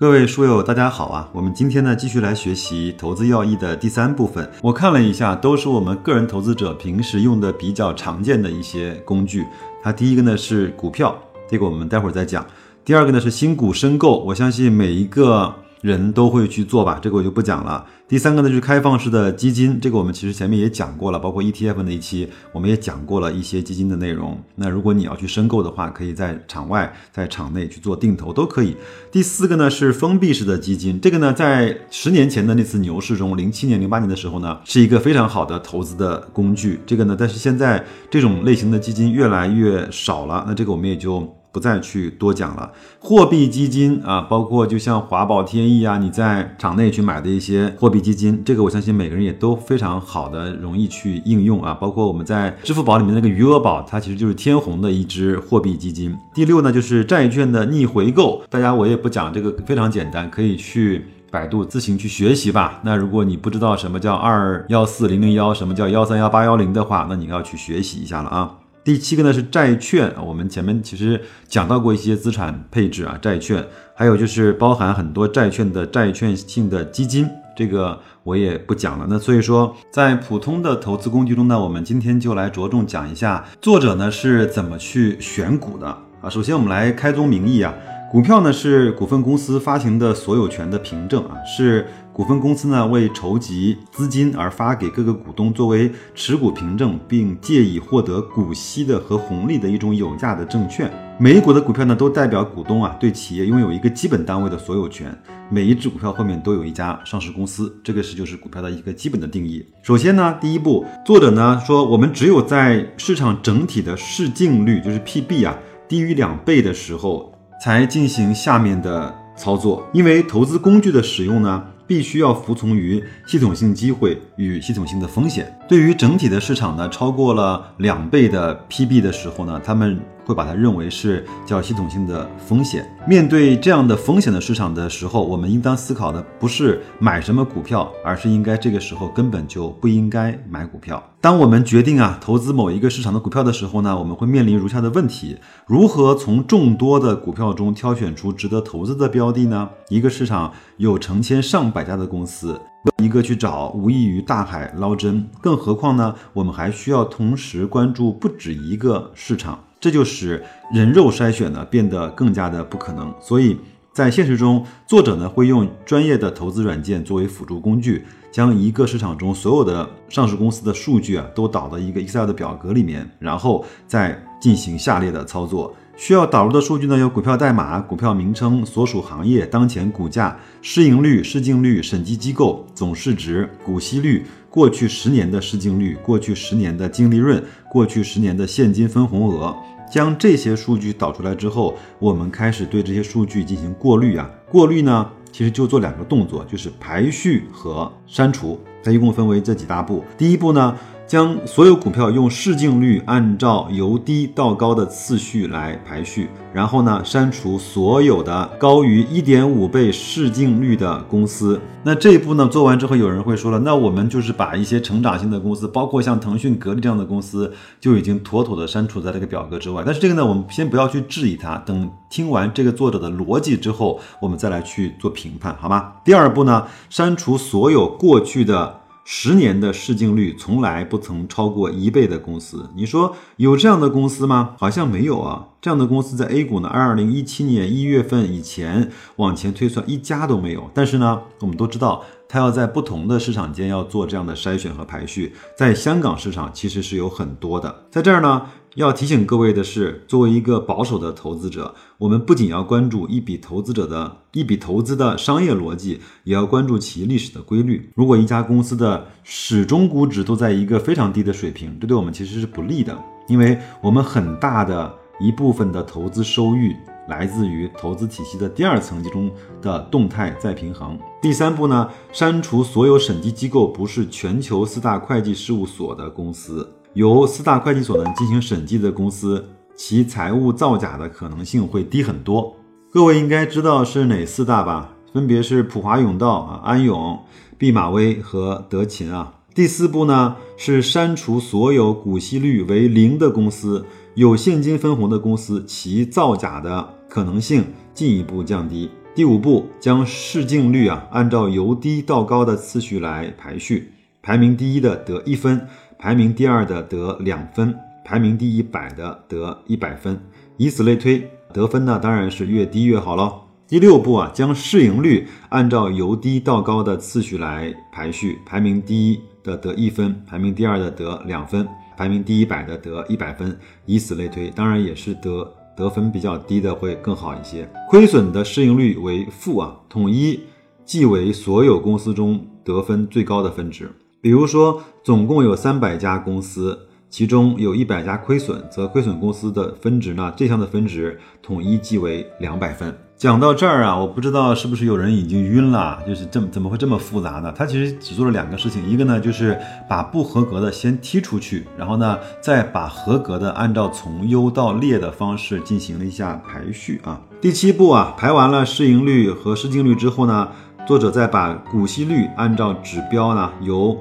各位书友，大家好啊！我们今天呢，继续来学习投资要义的第三部分。我看了一下，都是我们个人投资者平时用的比较常见的一些工具。它第一个呢是股票，这个我们待会儿再讲。第二个呢是新股申购，我相信每一个。人都会去做吧，这个我就不讲了。第三个呢，就是开放式的基金，这个我们其实前面也讲过了，包括 ETF 那一期，我们也讲过了一些基金的内容。那如果你要去申购的话，可以在场外、在场内去做定投都可以。第四个呢是封闭式的基金，这个呢在十年前的那次牛市中，零七年、零八年的时候呢，是一个非常好的投资的工具。这个呢，但是现在这种类型的基金越来越少了，那这个我们也就。不再去多讲了。货币基金啊，包括就像华宝、天翼啊，你在场内去买的一些货币基金，这个我相信每个人也都非常好的容易去应用啊。包括我们在支付宝里面那个余额宝，它其实就是天弘的一支货币基金。第六呢，就是债券的逆回购，大家我也不讲这个，非常简单，可以去百度自行去学习吧。那如果你不知道什么叫二幺四零零幺，什么叫幺三幺八幺零的话，那你要去学习一下了啊。第七个呢是债券，我们前面其实讲到过一些资产配置啊，债券，还有就是包含很多债券的债券性的基金，这个我也不讲了。那所以说，在普通的投资工具中呢，我们今天就来着重讲一下作者呢是怎么去选股的啊。首先我们来开宗明义啊，股票呢是股份公司发行的所有权的凭证啊，是。股份公司呢，为筹集资金而发给各个股东作为持股凭证，并借以获得股息的和红利的一种有价的证券。每一股的股票呢，都代表股东啊对企业拥有一个基本单位的所有权。每一只股票后面都有一家上市公司，这个是就是股票的一个基本的定义。首先呢，第一步，作者呢说，我们只有在市场整体的市净率，就是 PB 啊，低于两倍的时候，才进行下面的操作。因为投资工具的使用呢。必须要服从于系统性机会与系统性的风险。对于整体的市场呢，超过了两倍的 PB 的时候呢，他们。会把它认为是叫系统性的风险。面对这样的风险的市场的时候，我们应当思考的不是买什么股票，而是应该这个时候根本就不应该买股票。当我们决定啊投资某一个市场的股票的时候呢，我们会面临如下的问题：如何从众多的股票中挑选出值得投资的标的呢？一个市场有成千上百家的公司，一个去找无异于大海捞针。更何况呢，我们还需要同时关注不止一个市场。这就使人肉筛选呢变得更加的不可能，所以在现实中，作者呢会用专业的投资软件作为辅助工具，将一个市场中所有的上市公司的数据啊都导到一个 Excel 的表格里面，然后再进行下列的操作。需要导入的数据呢有股票代码、股票名称、所属行业、当前股价、市盈率、市净率、审计机构、总市值、股息率、过去十年的市净率、过去十年的净利润、过去十年的现金分红额。将这些数据导出来之后，我们开始对这些数据进行过滤啊。过滤呢，其实就做两个动作，就是排序和删除。它一共分为这几大步。第一步呢。将所有股票用市净率按照由低到高的次序来排序，然后呢，删除所有的高于一点五倍市净率的公司。那这一步呢做完之后，有人会说了，那我们就是把一些成长性的公司，包括像腾讯、格力这样的公司，就已经妥妥的删除在这个表格之外。但是这个呢，我们先不要去质疑它，等听完这个作者的逻辑之后，我们再来去做评判，好吗？第二步呢，删除所有过去的。十年的市净率从来不曾超过一倍的公司，你说有这样的公司吗？好像没有啊。这样的公司在 A 股呢，二零一七年一月份以前往前推算一家都没有。但是呢，我们都知道。它要在不同的市场间要做这样的筛选和排序，在香港市场其实是有很多的。在这儿呢，要提醒各位的是，作为一个保守的投资者，我们不仅要关注一笔投资者的一笔投资的商业逻辑，也要关注其历史的规律。如果一家公司的始终估值都在一个非常低的水平，这对我们其实是不利的，因为我们很大的一部分的投资收益。来自于投资体系的第二层级中的动态再平衡。第三步呢，删除所有审计机构不是全球四大会计事务所的公司。由四大会计所呢进行审计的公司，其财务造假的可能性会低很多。各位应该知道是哪四大吧？分别是普华永道啊、安永、毕马威和德勤啊。第四步呢是删除所有股息率为零的公司，有现金分红的公司，其造假的可能性进一步降低。第五步将市净率啊按照由低到高的次序来排序，排名第一的得一分，排名第二的得两分，排名第一百的得一百分，以此类推，得分呢当然是越低越好喽。第六步啊将市盈率按照由低到高的次序来排序，排名第一。的得一分，排名第二的得两分，排名第一百的得一百分，以此类推，当然也是得得分比较低的会更好一些。亏损的市盈率为负啊，统一记为所有公司中得分最高的分值。比如说，总共有三百家公司，其中有一百家亏损，则亏损公司的分值呢，这项的分值统一记为两百分。讲到这儿啊，我不知道是不是有人已经晕了，就是这么怎么会这么复杂呢？他其实只做了两个事情，一个呢就是把不合格的先踢出去，然后呢再把合格的按照从优到劣的方式进行了一下排序啊。第七步啊，排完了市盈率和市净率之后呢，作者再把股息率按照指标呢由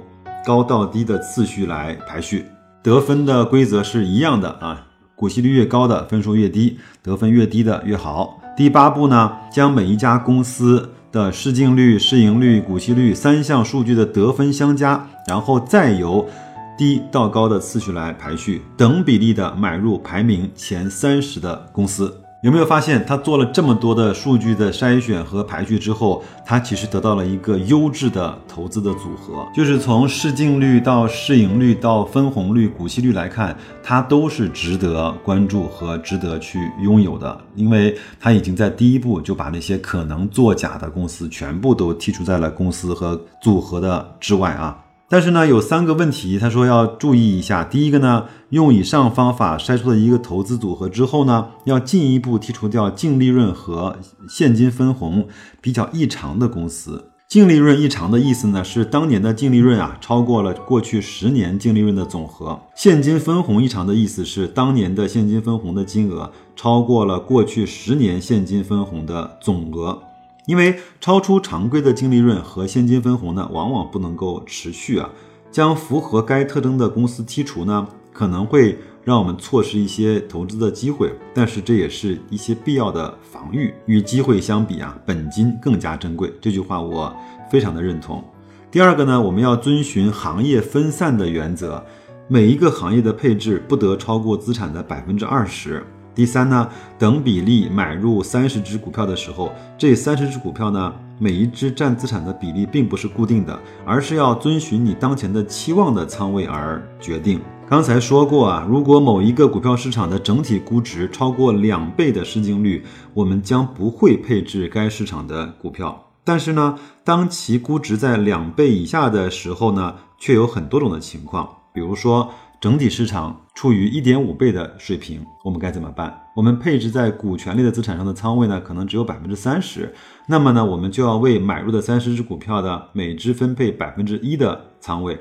高到低的次序来排序，得分的规则是一样的啊，股息率越高的分数越低，得分越低的越好。第八步呢，将每一家公司的市净率、市盈率、股息率三项数据的得分相加，然后再由低到高的次序来排序，等比例的买入排名前三十的公司。有没有发现，他做了这么多的数据的筛选和排序之后，他其实得到了一个优质的投资的组合，就是从市净率到市盈率到分红率、股息率来看，它都是值得关注和值得去拥有的，因为他已经在第一步就把那些可能作假的公司全部都剔除在了公司和组合的之外啊。但是呢，有三个问题，他说要注意一下。第一个呢，用以上方法筛出的一个投资组合之后呢，要进一步剔除掉净利润和现金分红比较异常的公司。净利润异常的意思呢，是当年的净利润啊超过了过去十年净利润的总和。现金分红异常的意思是当年的现金分红的金额超过了过去十年现金分红的总额。因为超出常规的净利润和现金分红呢，往往不能够持续啊。将符合该特征的公司剔除呢，可能会让我们错失一些投资的机会，但是这也是一些必要的防御。与机会相比啊，本金更加珍贵。这句话我非常的认同。第二个呢，我们要遵循行业分散的原则，每一个行业的配置不得超过资产的百分之二十。第三呢，等比例买入三十只股票的时候，这三十只股票呢，每一只占资产的比例并不是固定的，而是要遵循你当前的期望的仓位而决定。刚才说过啊，如果某一个股票市场的整体估值超过两倍的市净率，我们将不会配置该市场的股票。但是呢，当其估值在两倍以下的时候呢，却有很多种的情况，比如说。整体市场处于一点五倍的水平，我们该怎么办？我们配置在股权类的资产上的仓位呢，可能只有百分之三十。那么呢，我们就要为买入的三十只股票的每只分配百分之一的仓位。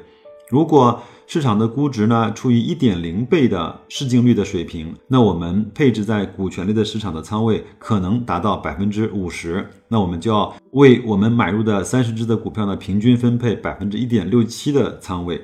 如果市场的估值呢处于一点零倍的市净率的水平，那我们配置在股权类的市场的仓位可能达到百分之五十。那我们就要为我们买入的三十只的股票呢，平均分配百分之一点六七的仓位。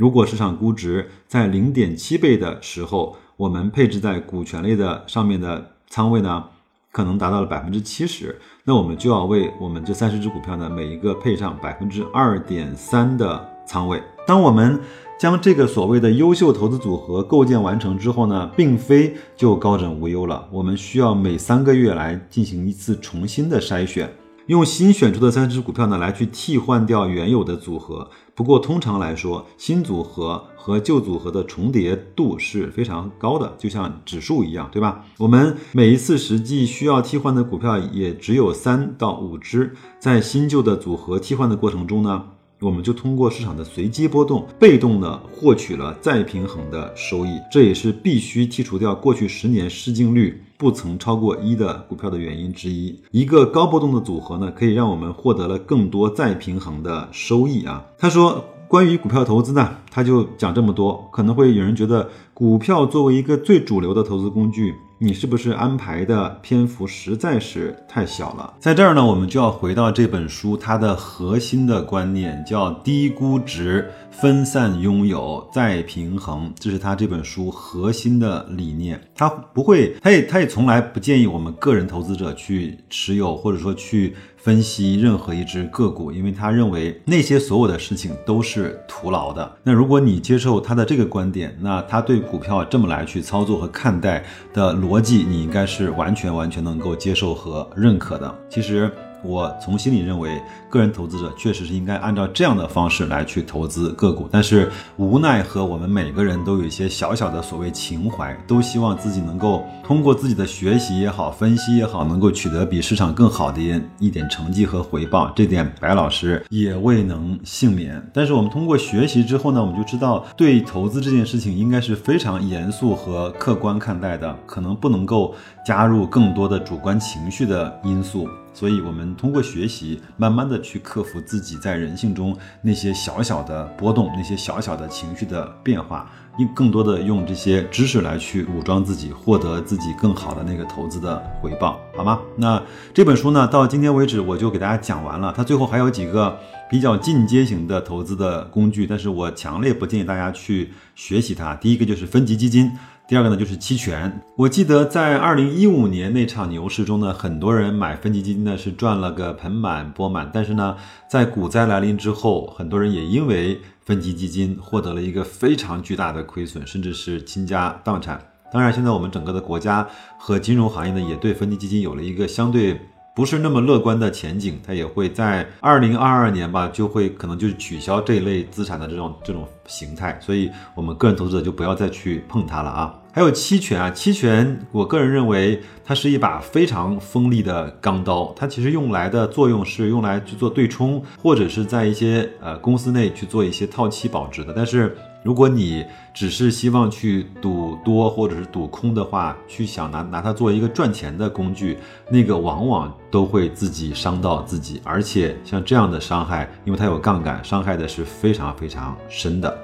如果市场估值在零点七倍的时候，我们配置在股权类的上面的仓位呢，可能达到了百分之七十，那我们就要为我们这三十只股票呢，每一个配上百分之二点三的仓位。当我们将这个所谓的优秀投资组合构建完成之后呢，并非就高枕无忧了，我们需要每三个月来进行一次重新的筛选。用新选出的三只股票呢，来去替换掉原有的组合。不过通常来说，新组合和旧组合的重叠度是非常高的，就像指数一样，对吧？我们每一次实际需要替换的股票也只有三到五只，在新旧的组合替换的过程中呢。我们就通过市场的随机波动，被动的获取了再平衡的收益，这也是必须剔除掉过去十年市净率不曾超过一的股票的原因之一。一个高波动的组合呢，可以让我们获得了更多再平衡的收益啊。他说，关于股票投资呢，他就讲这么多，可能会有人觉得股票作为一个最主流的投资工具。你是不是安排的篇幅实在是太小了？在这儿呢，我们就要回到这本书它的核心的观念，叫低估值、分散拥有、再平衡，这是他这本书核心的理念。他不会，他也他也从来不建议我们个人投资者去持有，或者说去。分析任何一只个股，因为他认为那些所有的事情都是徒劳的。那如果你接受他的这个观点，那他对股票这么来去操作和看待的逻逻辑，你应该是完全完全能够接受和认可的。其实。我从心里认为，个人投资者确实是应该按照这样的方式来去投资个股，但是无奈和我们每个人都有一些小小的所谓情怀，都希望自己能够通过自己的学习也好、分析也好，能够取得比市场更好的一点成绩和回报。这点白老师也未能幸免。但是我们通过学习之后呢，我们就知道对投资这件事情应该是非常严肃和客观看待的，可能不能够加入更多的主观情绪的因素。所以，我们通过学习，慢慢的去克服自己在人性中那些小小的波动，那些小小的情绪的变化，用更多的用这些知识来去武装自己，获得自己更好的那个投资的回报，好吗？那这本书呢，到今天为止我就给大家讲完了。它最后还有几个比较进阶型的投资的工具，但是我强烈不建议大家去学习它。第一个就是分级基金。第二个呢，就是期权。我记得在二零一五年那场牛市中呢，很多人买分级基金呢是赚了个盆满钵满。但是呢，在股灾来临之后，很多人也因为分级基金获得了一个非常巨大的亏损，甚至是倾家荡产。当然，现在我们整个的国家和金融行业呢，也对分级基金有了一个相对。不是那么乐观的前景，它也会在二零二二年吧，就会可能就取消这一类资产的这种这种形态，所以我们个人投资者就不要再去碰它了啊。还有期权啊，期权，我个人认为它是一把非常锋利的钢刀，它其实用来的作用是用来去做对冲，或者是在一些呃公司内去做一些套期保值的，但是。如果你只是希望去赌多或者是赌空的话，去想拿拿它做一个赚钱的工具，那个往往都会自己伤到自己，而且像这样的伤害，因为它有杠杆，伤害的是非常非常深的。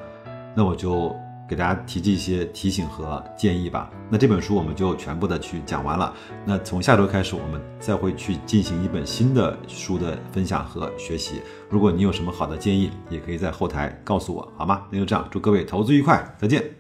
那我就。给大家提一些提醒和建议吧。那这本书我们就全部的去讲完了。那从下周开始，我们再会去进行一本新的书的分享和学习。如果你有什么好的建议，也可以在后台告诉我，好吗？那就这样，祝各位投资愉快，再见。